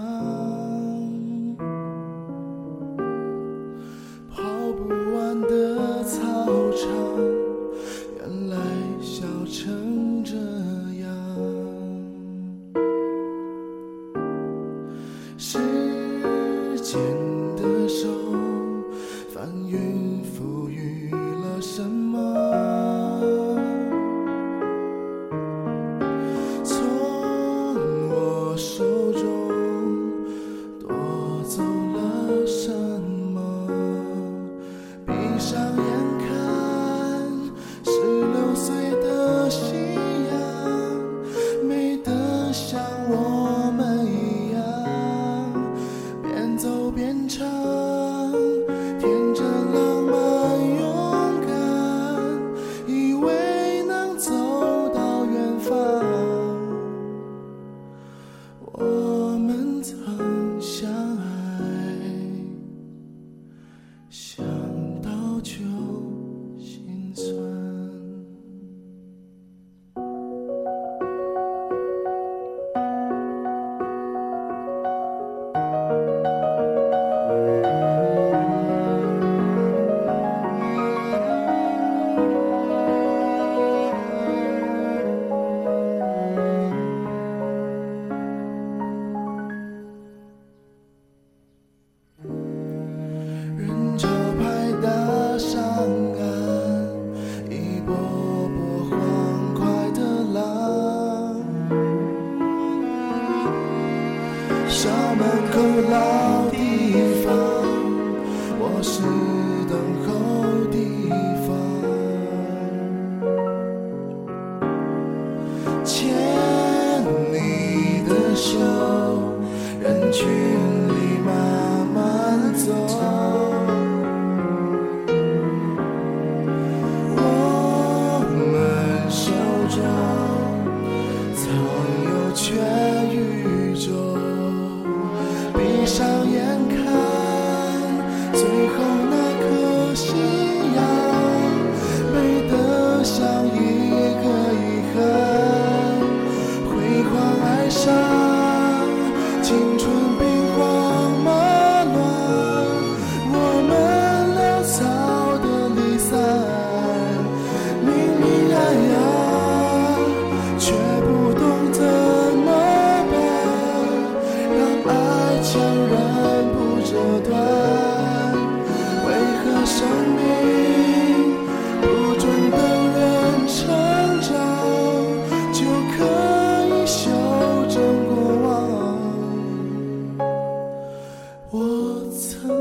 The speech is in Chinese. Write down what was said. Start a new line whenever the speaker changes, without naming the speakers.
love. 天真浪漫勇敢以为能走到远方我们曾相爱门口老地方，我是青春兵荒马乱，我们潦草的离散，明明爱啊，却不懂怎么办，让爱悄然不折断，为何生命？曾。